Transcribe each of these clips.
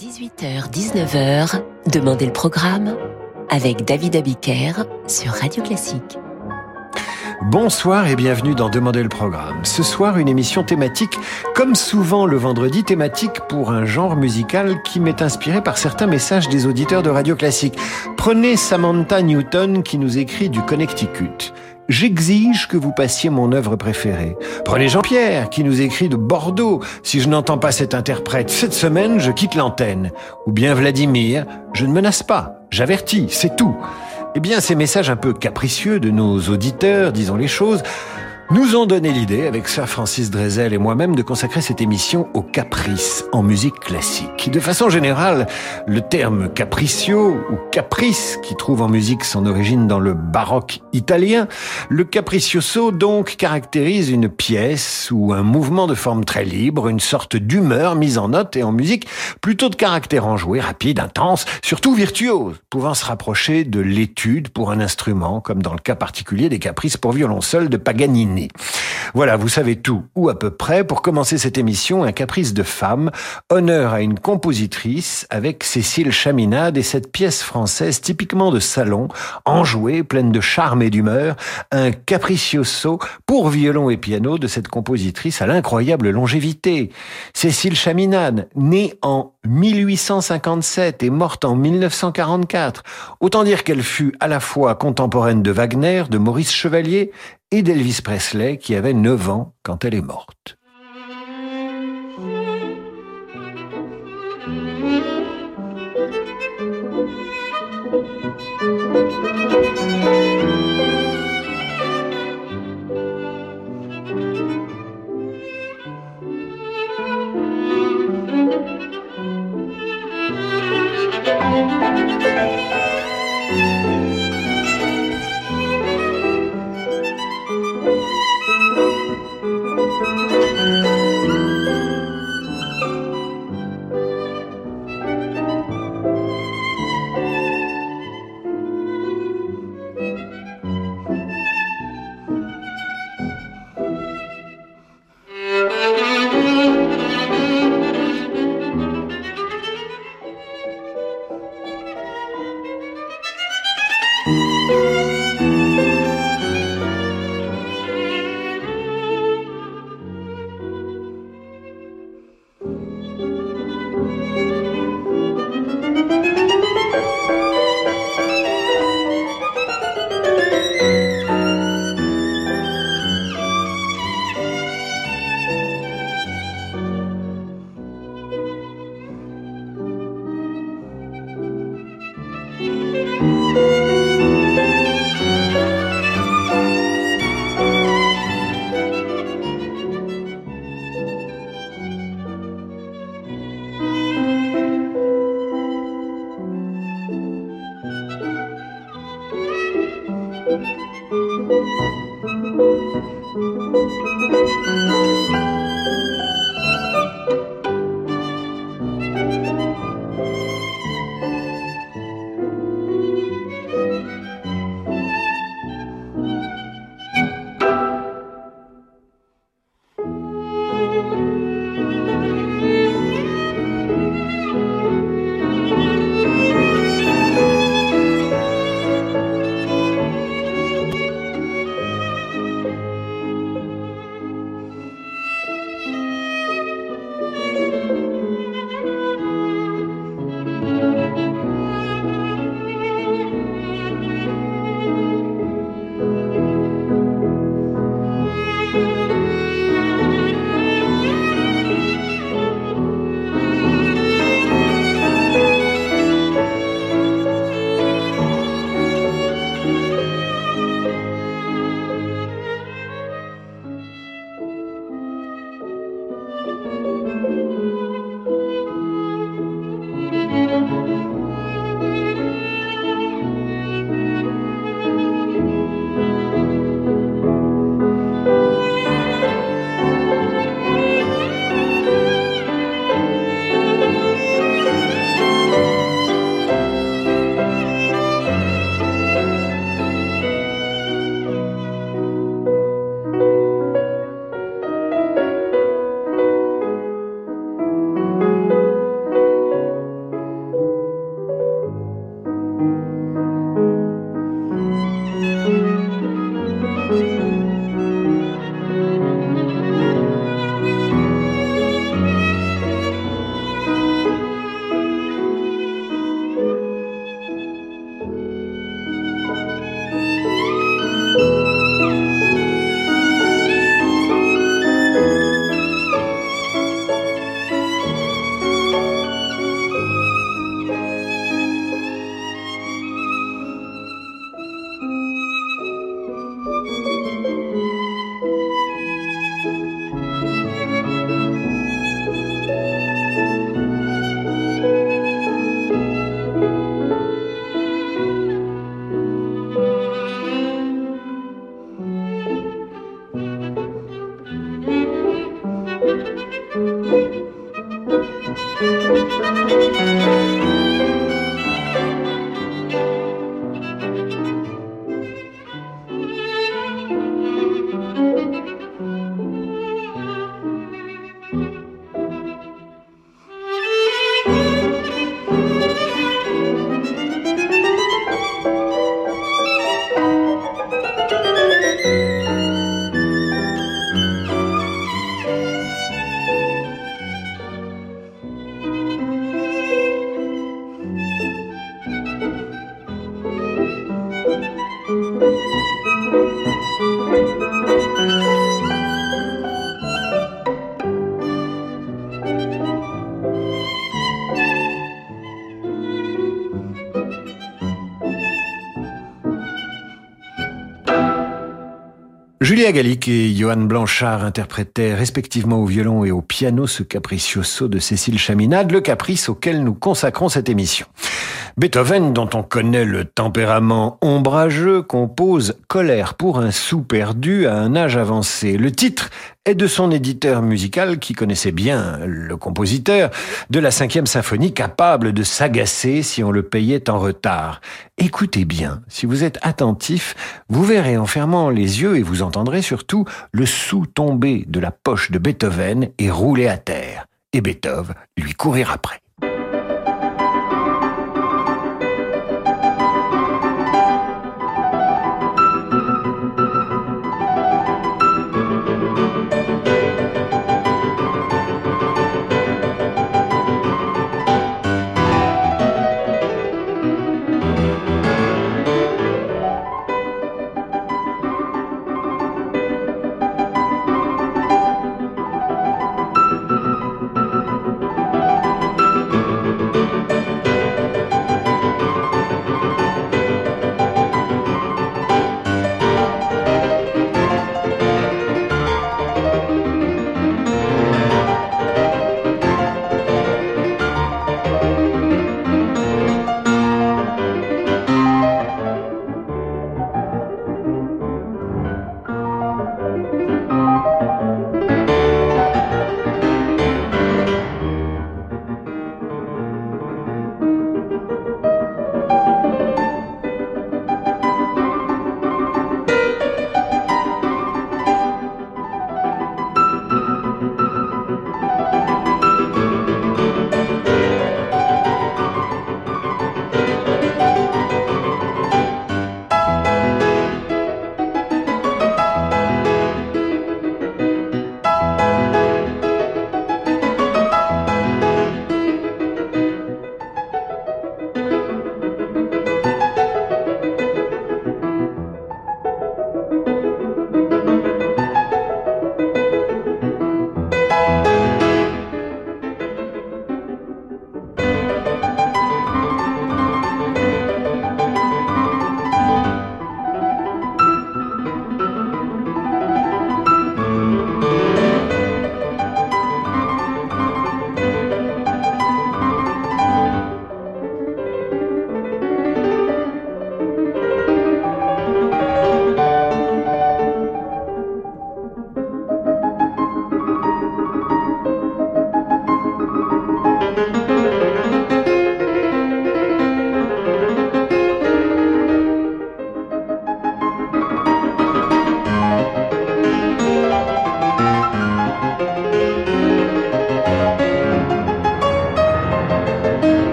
18h-19h, Demandez le programme avec David Abiker sur Radio Classique. Bonsoir et bienvenue dans Demandez le programme. Ce soir, une émission thématique, comme souvent le vendredi, thématique pour un genre musical qui m'est inspiré par certains messages des auditeurs de Radio Classique. Prenez Samantha Newton qui nous écrit du Connecticut. J'exige que vous passiez mon œuvre préférée. Prenez Jean-Pierre, qui nous écrit de Bordeaux. Si je n'entends pas cet interprète cette semaine, je quitte l'antenne. Ou bien Vladimir, je ne menace pas, j'avertis, c'est tout. Eh bien, ces messages un peu capricieux de nos auditeurs, disons les choses, nous ont donné l'idée, avec Sir Francis Drezel et moi-même, de consacrer cette émission au caprice en musique classique. De façon générale, le terme capriccio ou caprice, qui trouve en musique son origine dans le baroque italien, le capriccioso donc caractérise une pièce ou un mouvement de forme très libre, une sorte d'humeur mise en note et en musique, plutôt de caractère enjoué, rapide, intense, surtout virtuose, pouvant se rapprocher de l'étude pour un instrument, comme dans le cas particulier des caprices pour violon seul de Paganini. Voilà, vous savez tout, ou à peu près. Pour commencer cette émission, un caprice de femme, honneur à une compositrice avec Cécile Chaminade et cette pièce française typiquement de salon, enjouée, pleine de charme et d'humeur, un capriccioso pour violon et piano de cette compositrice à l'incroyable longévité. Cécile Chaminade, née en 1857 et morte en 1944. Autant dire qu'elle fut à la fois contemporaine de Wagner, de Maurice Chevalier et d'Elvis Presley qui avait 9 ans quand elle est morte. Julia Gallic et Johan Blanchard interprétaient respectivement au violon et au piano ce capriccioso de Cécile Chaminade, le caprice auquel nous consacrons cette émission. Beethoven, dont on connaît le tempérament ombrageux, compose Colère pour un sou perdu à un âge avancé. Le titre est de son éditeur musical qui connaissait bien le compositeur de la cinquième symphonie capable de s'agacer si on le payait en retard. Écoutez bien, si vous êtes attentif, vous verrez en fermant les yeux et vous entendrez surtout le sou tomber de la poche de Beethoven et rouler à terre. Et Beethoven lui courir après.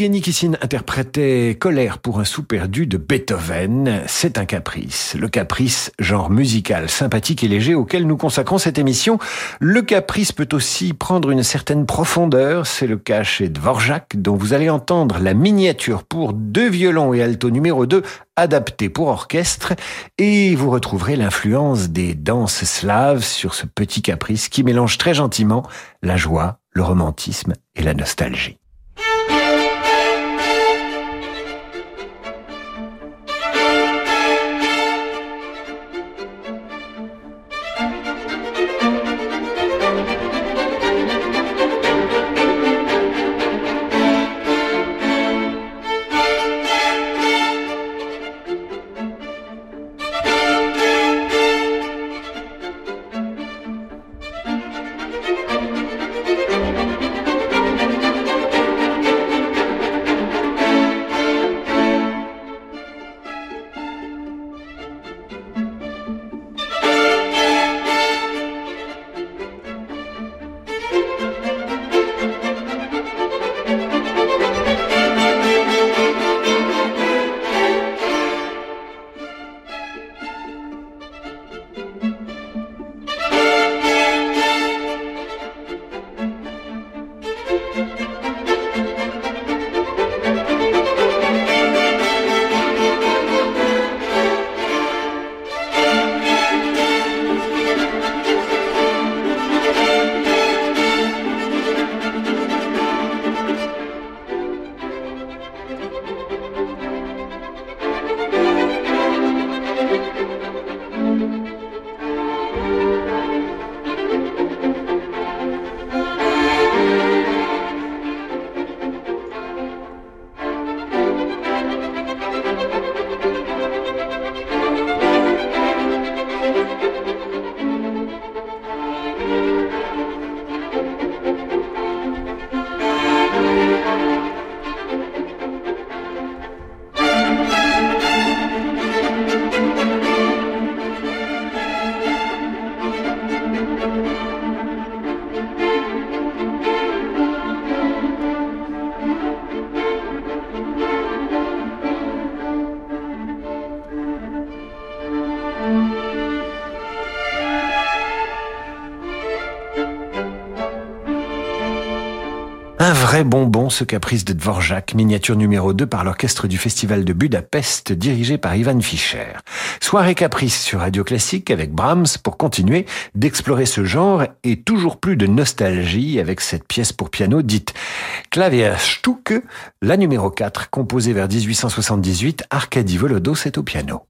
Evgeny interprétait Colère pour un sou perdu de Beethoven. C'est un caprice. Le caprice, genre musical, sympathique et léger auquel nous consacrons cette émission. Le caprice peut aussi prendre une certaine profondeur. C'est le cas chez Dvorak, dont vous allez entendre la miniature pour deux violons et alto numéro 2 adapté pour orchestre et vous retrouverez l'influence des danses slaves sur ce petit caprice qui mélange très gentiment la joie, le romantisme et la nostalgie. Ce caprice de Dvorak, miniature numéro 2 par l'orchestre du Festival de Budapest, dirigé par Ivan Fischer. Soirée caprice sur Radio Classique avec Brahms pour continuer d'explorer ce genre et toujours plus de nostalgie avec cette pièce pour piano dite Klavierstücke, la numéro 4, composée vers 1878, Arkady Volodos est au piano.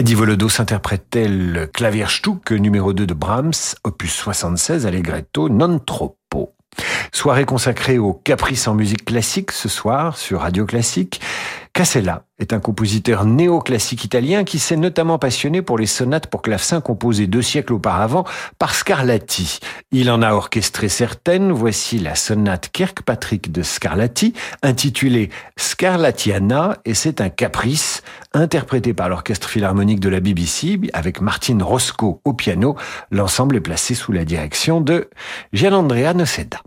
Arkady Volodos interprète-t-elle Klavierstück numéro 2 de Brahms, opus 76, Allegretto, non troppo. Soirée consacrée aux caprices en musique classique ce soir sur Radio Classique. Casella est un compositeur néoclassique italien qui s'est notamment passionné pour les sonates pour clavecin composées deux siècles auparavant par Scarlatti. Il en a orchestré certaines. Voici la sonate Kirkpatrick de Scarlatti, intitulée Scarlattiana, et c'est un caprice interprété par l'orchestre philharmonique de la BBC avec Martin Roscoe au piano. L'ensemble est placé sous la direction de Gianandrea Noceda.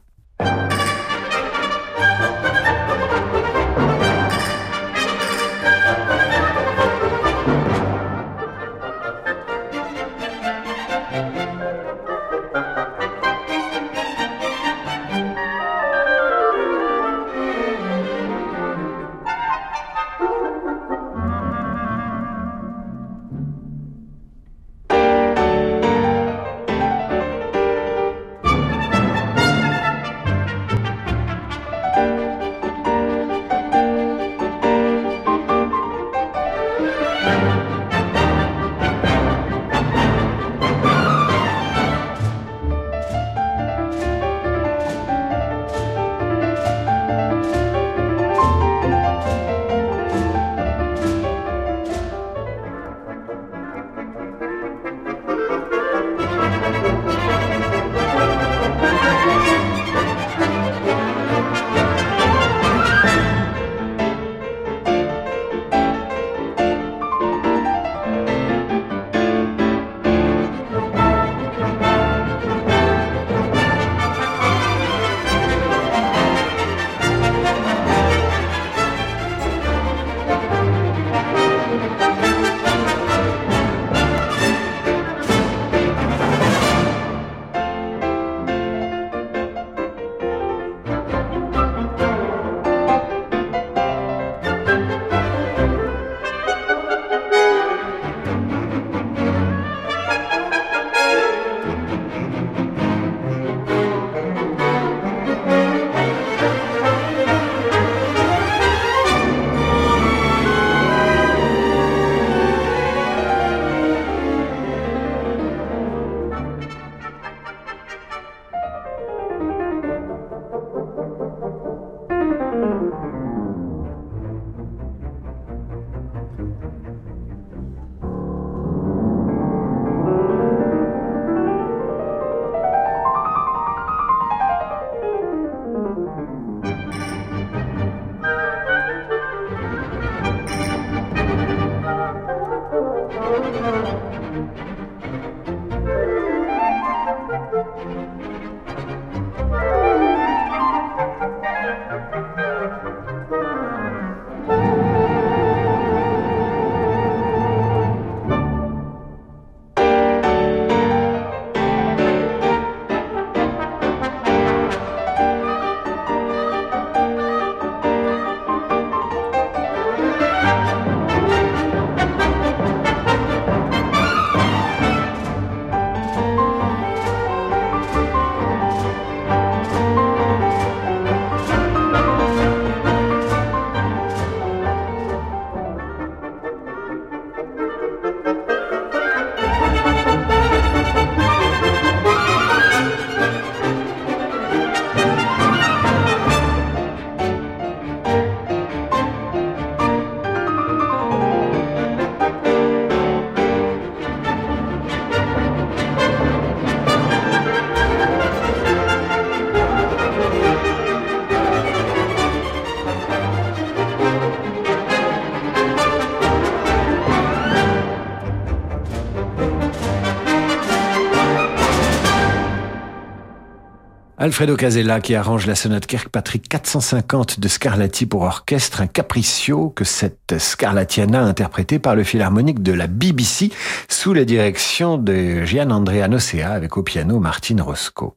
Alfredo Casella qui arrange la sonate Kirkpatrick 450 de Scarlatti pour orchestre, un capriccio que cette Scarlattiana interprétée par le philharmonique de la BBC sous la direction de Gian Andrea Nocea avec au piano Martine Roscoe.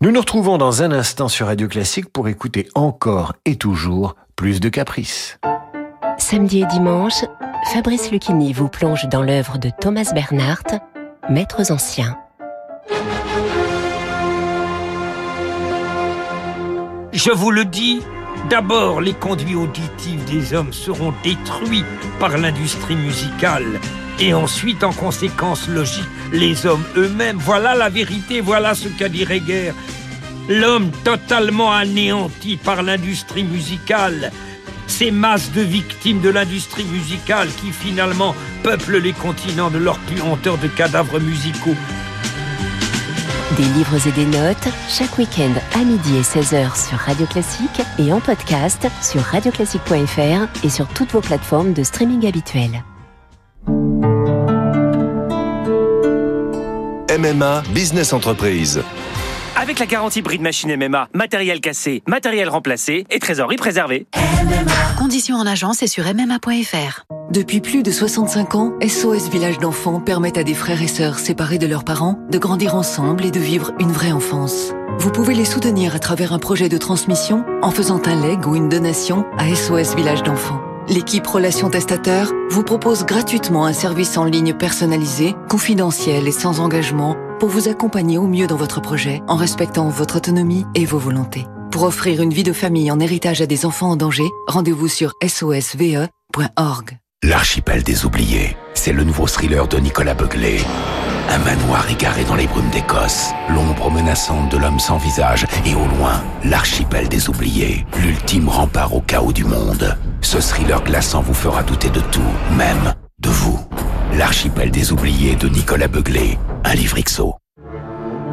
Nous nous retrouvons dans un instant sur Radio Classique pour écouter encore et toujours plus de caprices. Samedi et dimanche, Fabrice Lucchini vous plonge dans l'œuvre de Thomas Bernhardt, Maîtres anciens. Je vous le dis, D'abord, les conduits auditifs des hommes seront détruits par l'industrie musicale. Et ensuite, en conséquence logique, les hommes eux-mêmes. Voilà la vérité, voilà ce qu'a dit Reger. L'homme totalement anéanti par l'industrie musicale. Ces masses de victimes de l'industrie musicale qui finalement peuplent les continents de leurs puanteurs de cadavres musicaux. Des livres et des notes, chaque week-end à midi et 16h sur Radio Classique et en podcast sur radioclassique.fr et sur toutes vos plateformes de streaming habituelles. MMA Business Entreprise. Avec la garantie prix de machine MMA, matériel cassé, matériel remplacé et trésorerie préservée. Conditions en agence et sur MMA.fr. Depuis plus de 65 ans, SOS Village d'enfants permet à des frères et sœurs séparés de leurs parents de grandir ensemble et de vivre une vraie enfance. Vous pouvez les soutenir à travers un projet de transmission en faisant un leg ou une donation à SOS Village d'enfants. L'équipe Relations Testateurs vous propose gratuitement un service en ligne personnalisé, confidentiel et sans engagement pour vous accompagner au mieux dans votre projet en respectant votre autonomie et vos volontés. Pour offrir une vie de famille en héritage à des enfants en danger, rendez-vous sur sosve.org. L'archipel des oubliés, c'est le nouveau thriller de Nicolas Beuglé. Un manoir égaré dans les brumes d'Écosse, l'ombre menaçante de l'homme sans visage et au loin, l'archipel des oubliés, l'ultime rempart au chaos du monde. Ce thriller glaçant vous fera douter de tout, même de vous. L'archipel des oubliés de Nicolas Beuglé, un livre.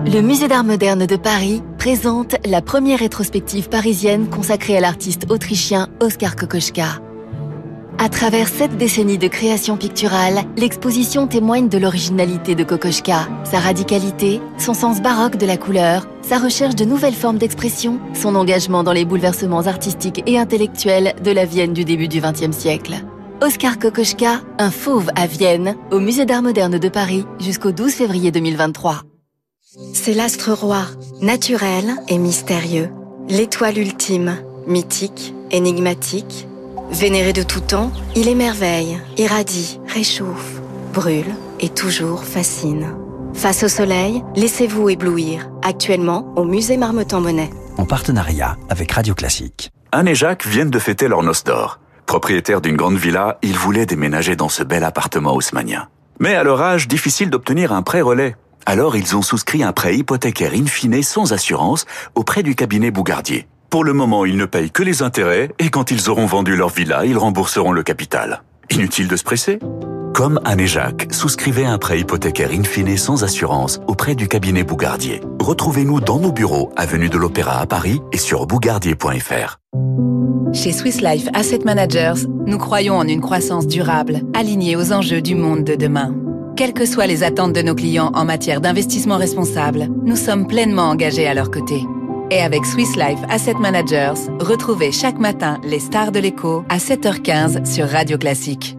Le Musée d'art moderne de Paris présente la première rétrospective parisienne consacrée à l'artiste autrichien Oskar Kokoschka. À travers sept décennies de création picturale, l'exposition témoigne de l'originalité de Kokoschka, sa radicalité, son sens baroque de la couleur, sa recherche de nouvelles formes d'expression, son engagement dans les bouleversements artistiques et intellectuels de la Vienne du début du XXe siècle. Oscar Kokoschka, un fauve à Vienne, au Musée d'art moderne de Paris jusqu'au 12 février 2023. C'est l'astre roi, naturel et mystérieux, l'étoile ultime, mythique, énigmatique, Vénéré de tout temps, il émerveille, irradie, réchauffe, brûle et toujours fascine. Face au soleil, laissez-vous éblouir, actuellement au musée Marmottan-Monet. En partenariat avec Radio Classique. Anne et Jacques viennent de fêter leur noce d'or. Propriétaires d'une grande villa, ils voulaient déménager dans ce bel appartement haussmanien. Mais à leur âge, difficile d'obtenir un prêt relais. Alors ils ont souscrit un prêt hypothécaire in fine sans assurance auprès du cabinet Bougardier. Pour le moment, ils ne payent que les intérêts et quand ils auront vendu leur villa, ils rembourseront le capital. Inutile de se presser Comme Anne et Jacques, souscrivez un prêt hypothécaire in fine sans assurance auprès du cabinet Bougardier. Retrouvez-nous dans nos bureaux, avenue de l'Opéra à Paris et sur bougardier.fr. Chez Swiss Life Asset Managers, nous croyons en une croissance durable, alignée aux enjeux du monde de demain. Quelles que soient les attentes de nos clients en matière d'investissement responsable, nous sommes pleinement engagés à leur côté. Et avec Swiss Life Asset Managers, retrouvez chaque matin les stars de l'écho à 7h15 sur Radio Classique.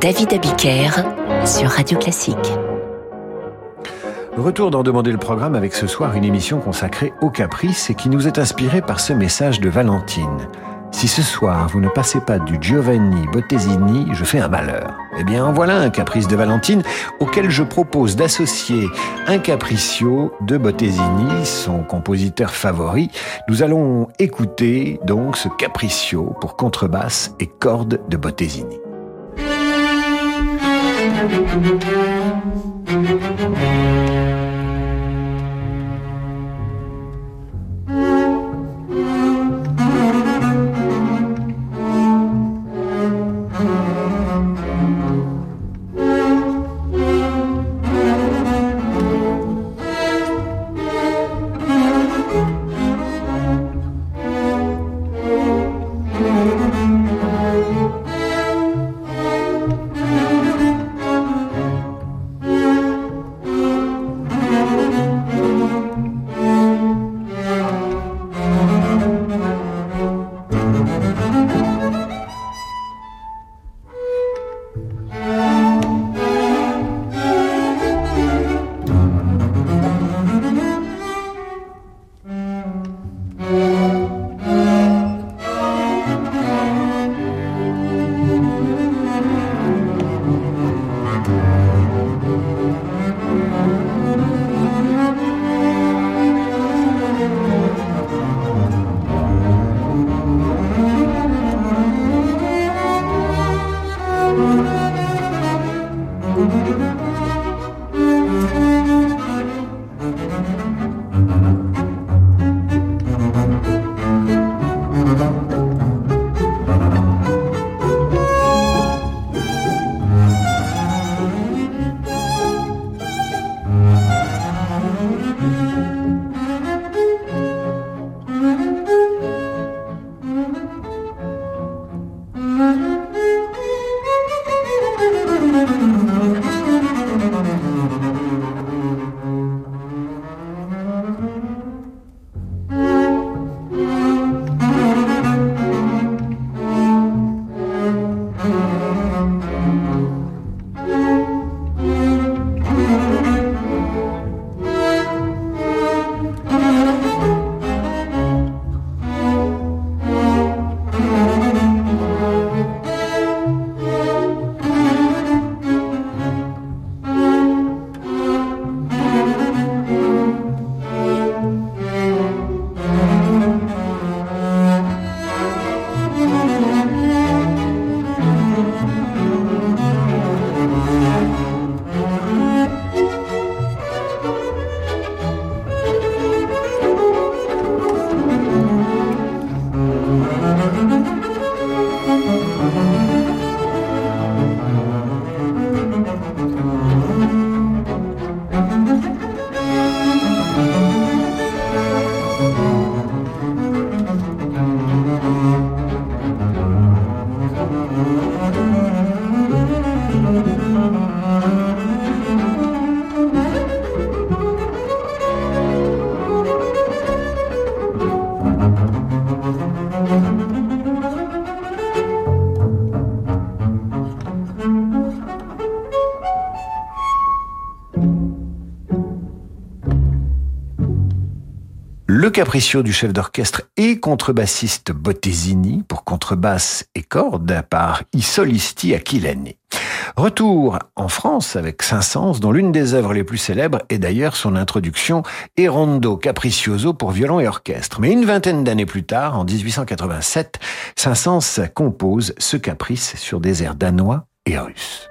David Abiker sur Radio Classique. Retour d'en demander le programme avec ce soir une émission consacrée au caprice et qui nous est inspirée par ce message de Valentine. Si ce soir vous ne passez pas du Giovanni Bottesini, je fais un malheur. Eh bien, en voilà un caprice de Valentine auquel je propose d'associer un capriccio de Bottesini, son compositeur favori. Nous allons écouter donc ce capriccio pour contrebasse et cordes de Bottesini. Thank you. Le capriccio du chef d'orchestre et contrebassiste Bottesini pour contrebasse et cordes par I Solisti Aquilani. Retour en France avec Saint-Saëns, dont l'une des œuvres les plus célèbres est d'ailleurs son introduction E Rondo Capriccioso pour violon et orchestre. Mais une vingtaine d'années plus tard, en 1887, Saint-Saëns compose ce caprice sur des airs danois et russes.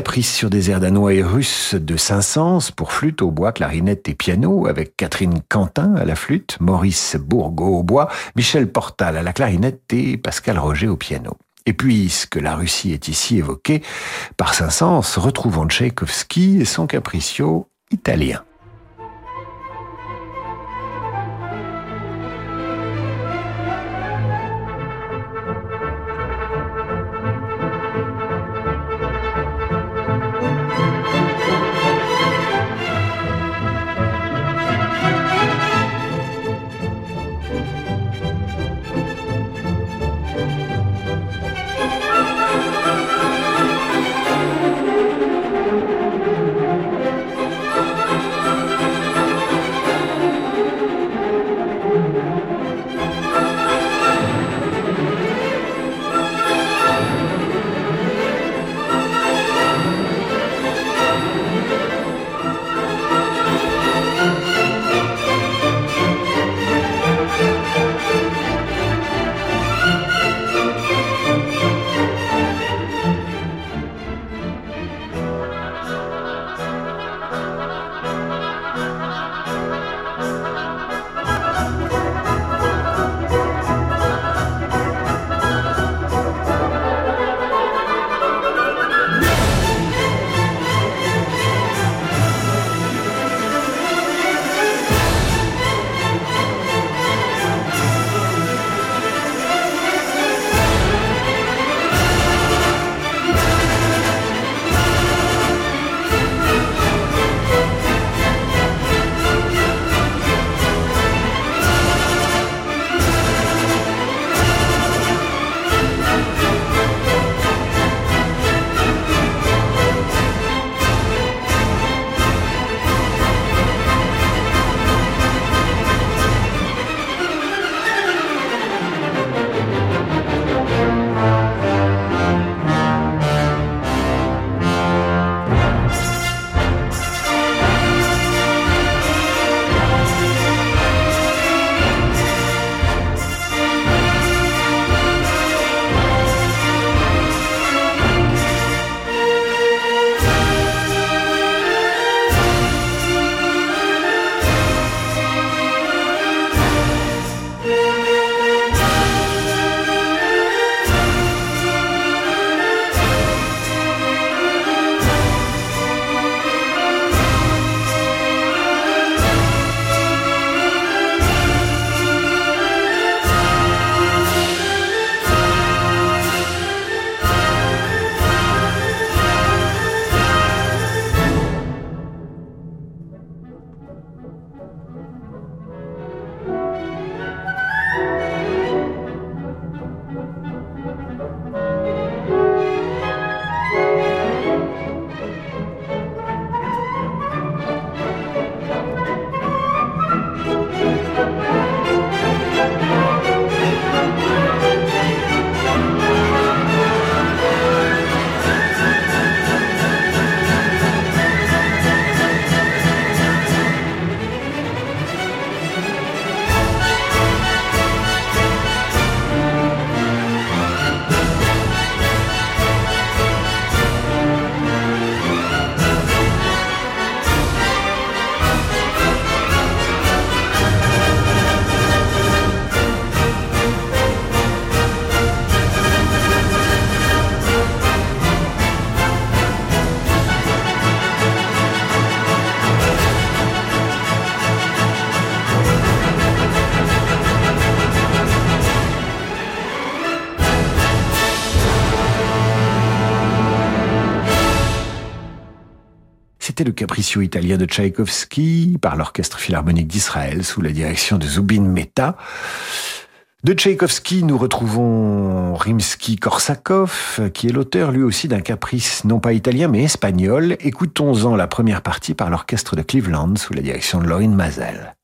Caprice sur des airs danois et russes de Saint-Saëns pour flûte au bois, clarinette et piano avec Catherine Quentin à la flûte, Maurice Bourgo au bois, Michel Portal à la clarinette et Pascal Roger au piano. Et puisque la Russie est ici évoquée par Saint-Saëns, retrouvons Tchaïkovski et son capriccio italien. Le Capriccio italien de Tchaïkovski par l'Orchestre Philharmonique d'Israël sous la direction de Zubin Mehta. De Tchaïkovski, nous retrouvons Rimsky-Korsakov, qui est l'auteur lui aussi d'un caprice non pas italien mais espagnol. Écoutons-en la première partie par l'orchestre de Cleveland sous la direction de Laurine Mazel.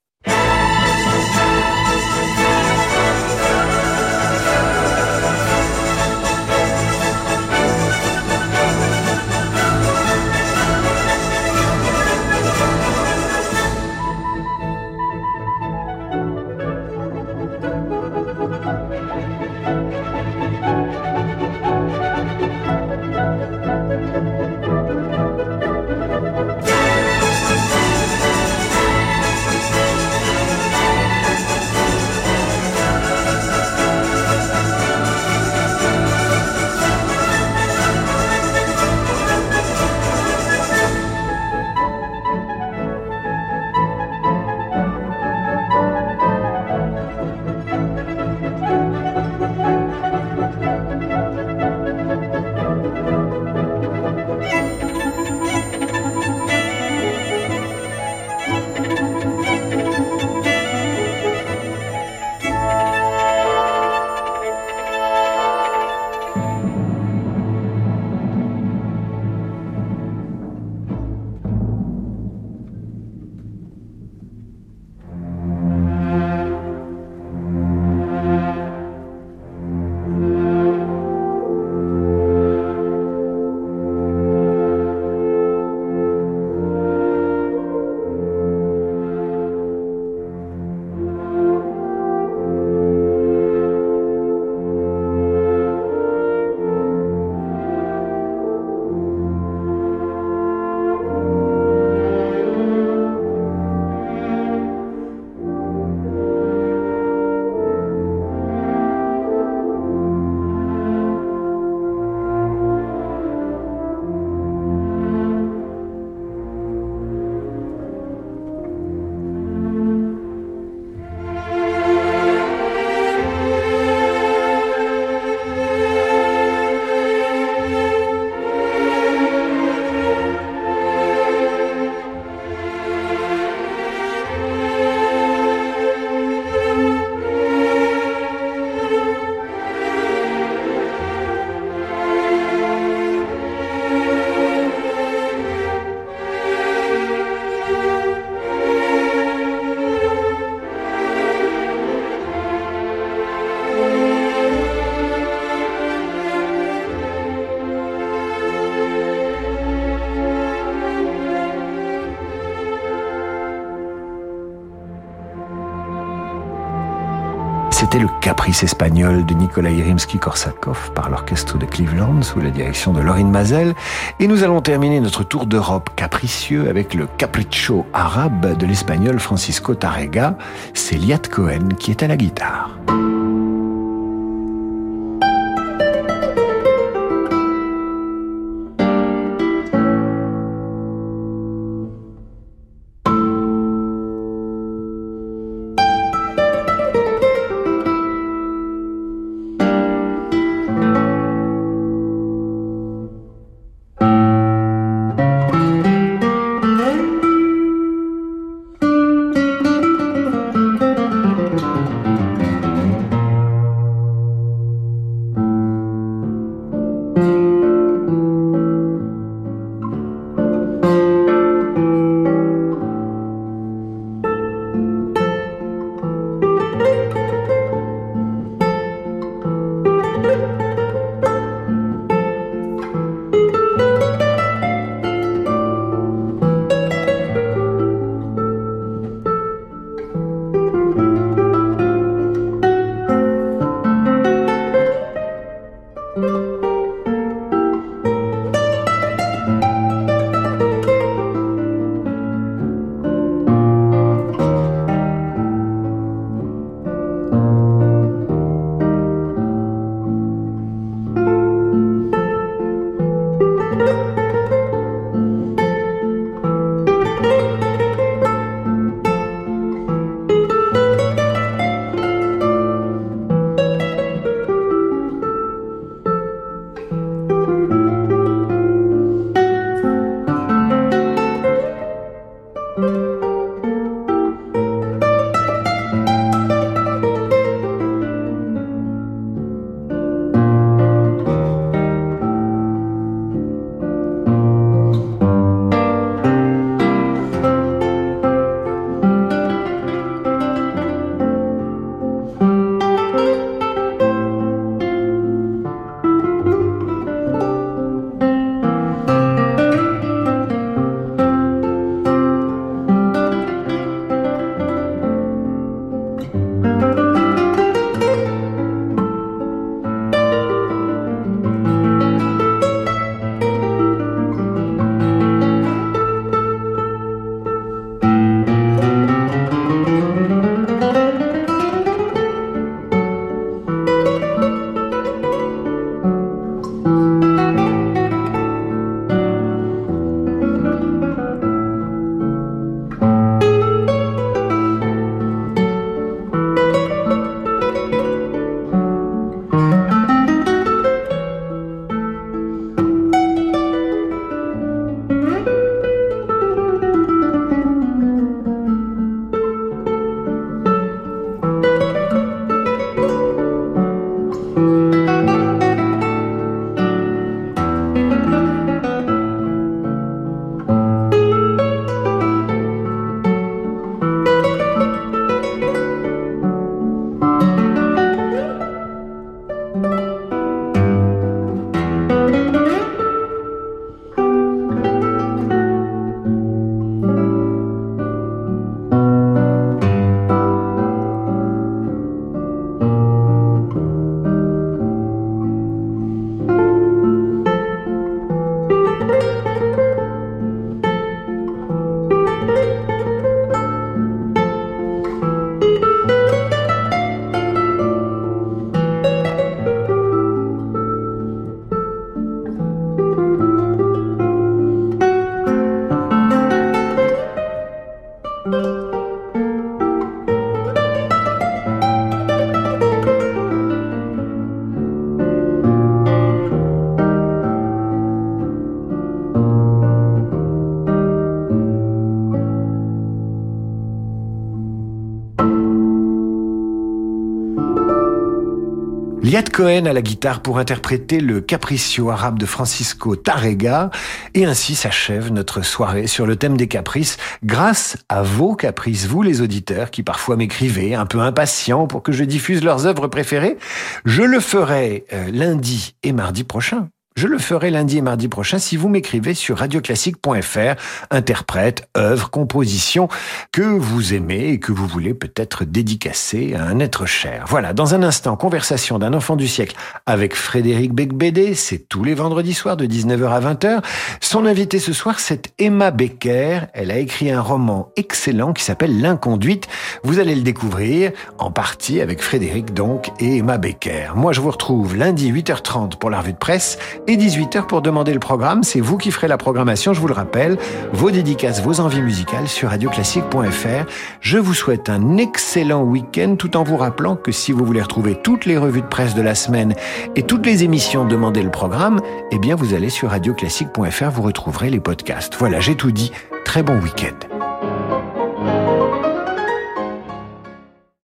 Caprice espagnol de Nikolai Rimsky-Korsakov par l'orchestre de Cleveland sous la direction de Laurine Mazel. Et nous allons terminer notre tour d'Europe capricieux avec le capriccio arabe de l'espagnol Francisco Tarrega. C'est Liat Cohen qui est à la guitare. Liat Cohen à la guitare pour interpréter le Capriccio arabe de Francisco Tarrega. Et ainsi s'achève notre soirée sur le thème des caprices grâce à vos caprices, vous les auditeurs qui parfois m'écrivez un peu impatients pour que je diffuse leurs œuvres préférées. Je le ferai euh, lundi et mardi prochain. Je le ferai lundi et mardi prochain si vous m'écrivez sur radioclassique.fr, interprète, œuvre, composition que vous aimez et que vous voulez peut-être dédicacer à un être cher. Voilà, dans un instant, conversation d'un enfant du siècle avec Frédéric Becbédé, c'est tous les vendredis soirs de 19h à 20h. Son invité ce soir, c'est Emma Becker. Elle a écrit un roman excellent qui s'appelle L'inconduite. Vous allez le découvrir en partie avec Frédéric donc et Emma Becker. Moi, je vous retrouve lundi 8h30 pour la revue de presse et 18h pour demander le programme. C'est vous qui ferez la programmation, je vous le rappelle. Vos dédicaces, vos envies musicales sur radioclassique.fr. Je vous souhaite un excellent week-end tout en vous rappelant que si vous voulez retrouver toutes les revues de presse de la semaine et toutes les émissions Demandez le programme, eh bien vous allez sur radioclassique.fr, vous retrouverez les podcasts. Voilà, j'ai tout dit. Très bon week-end.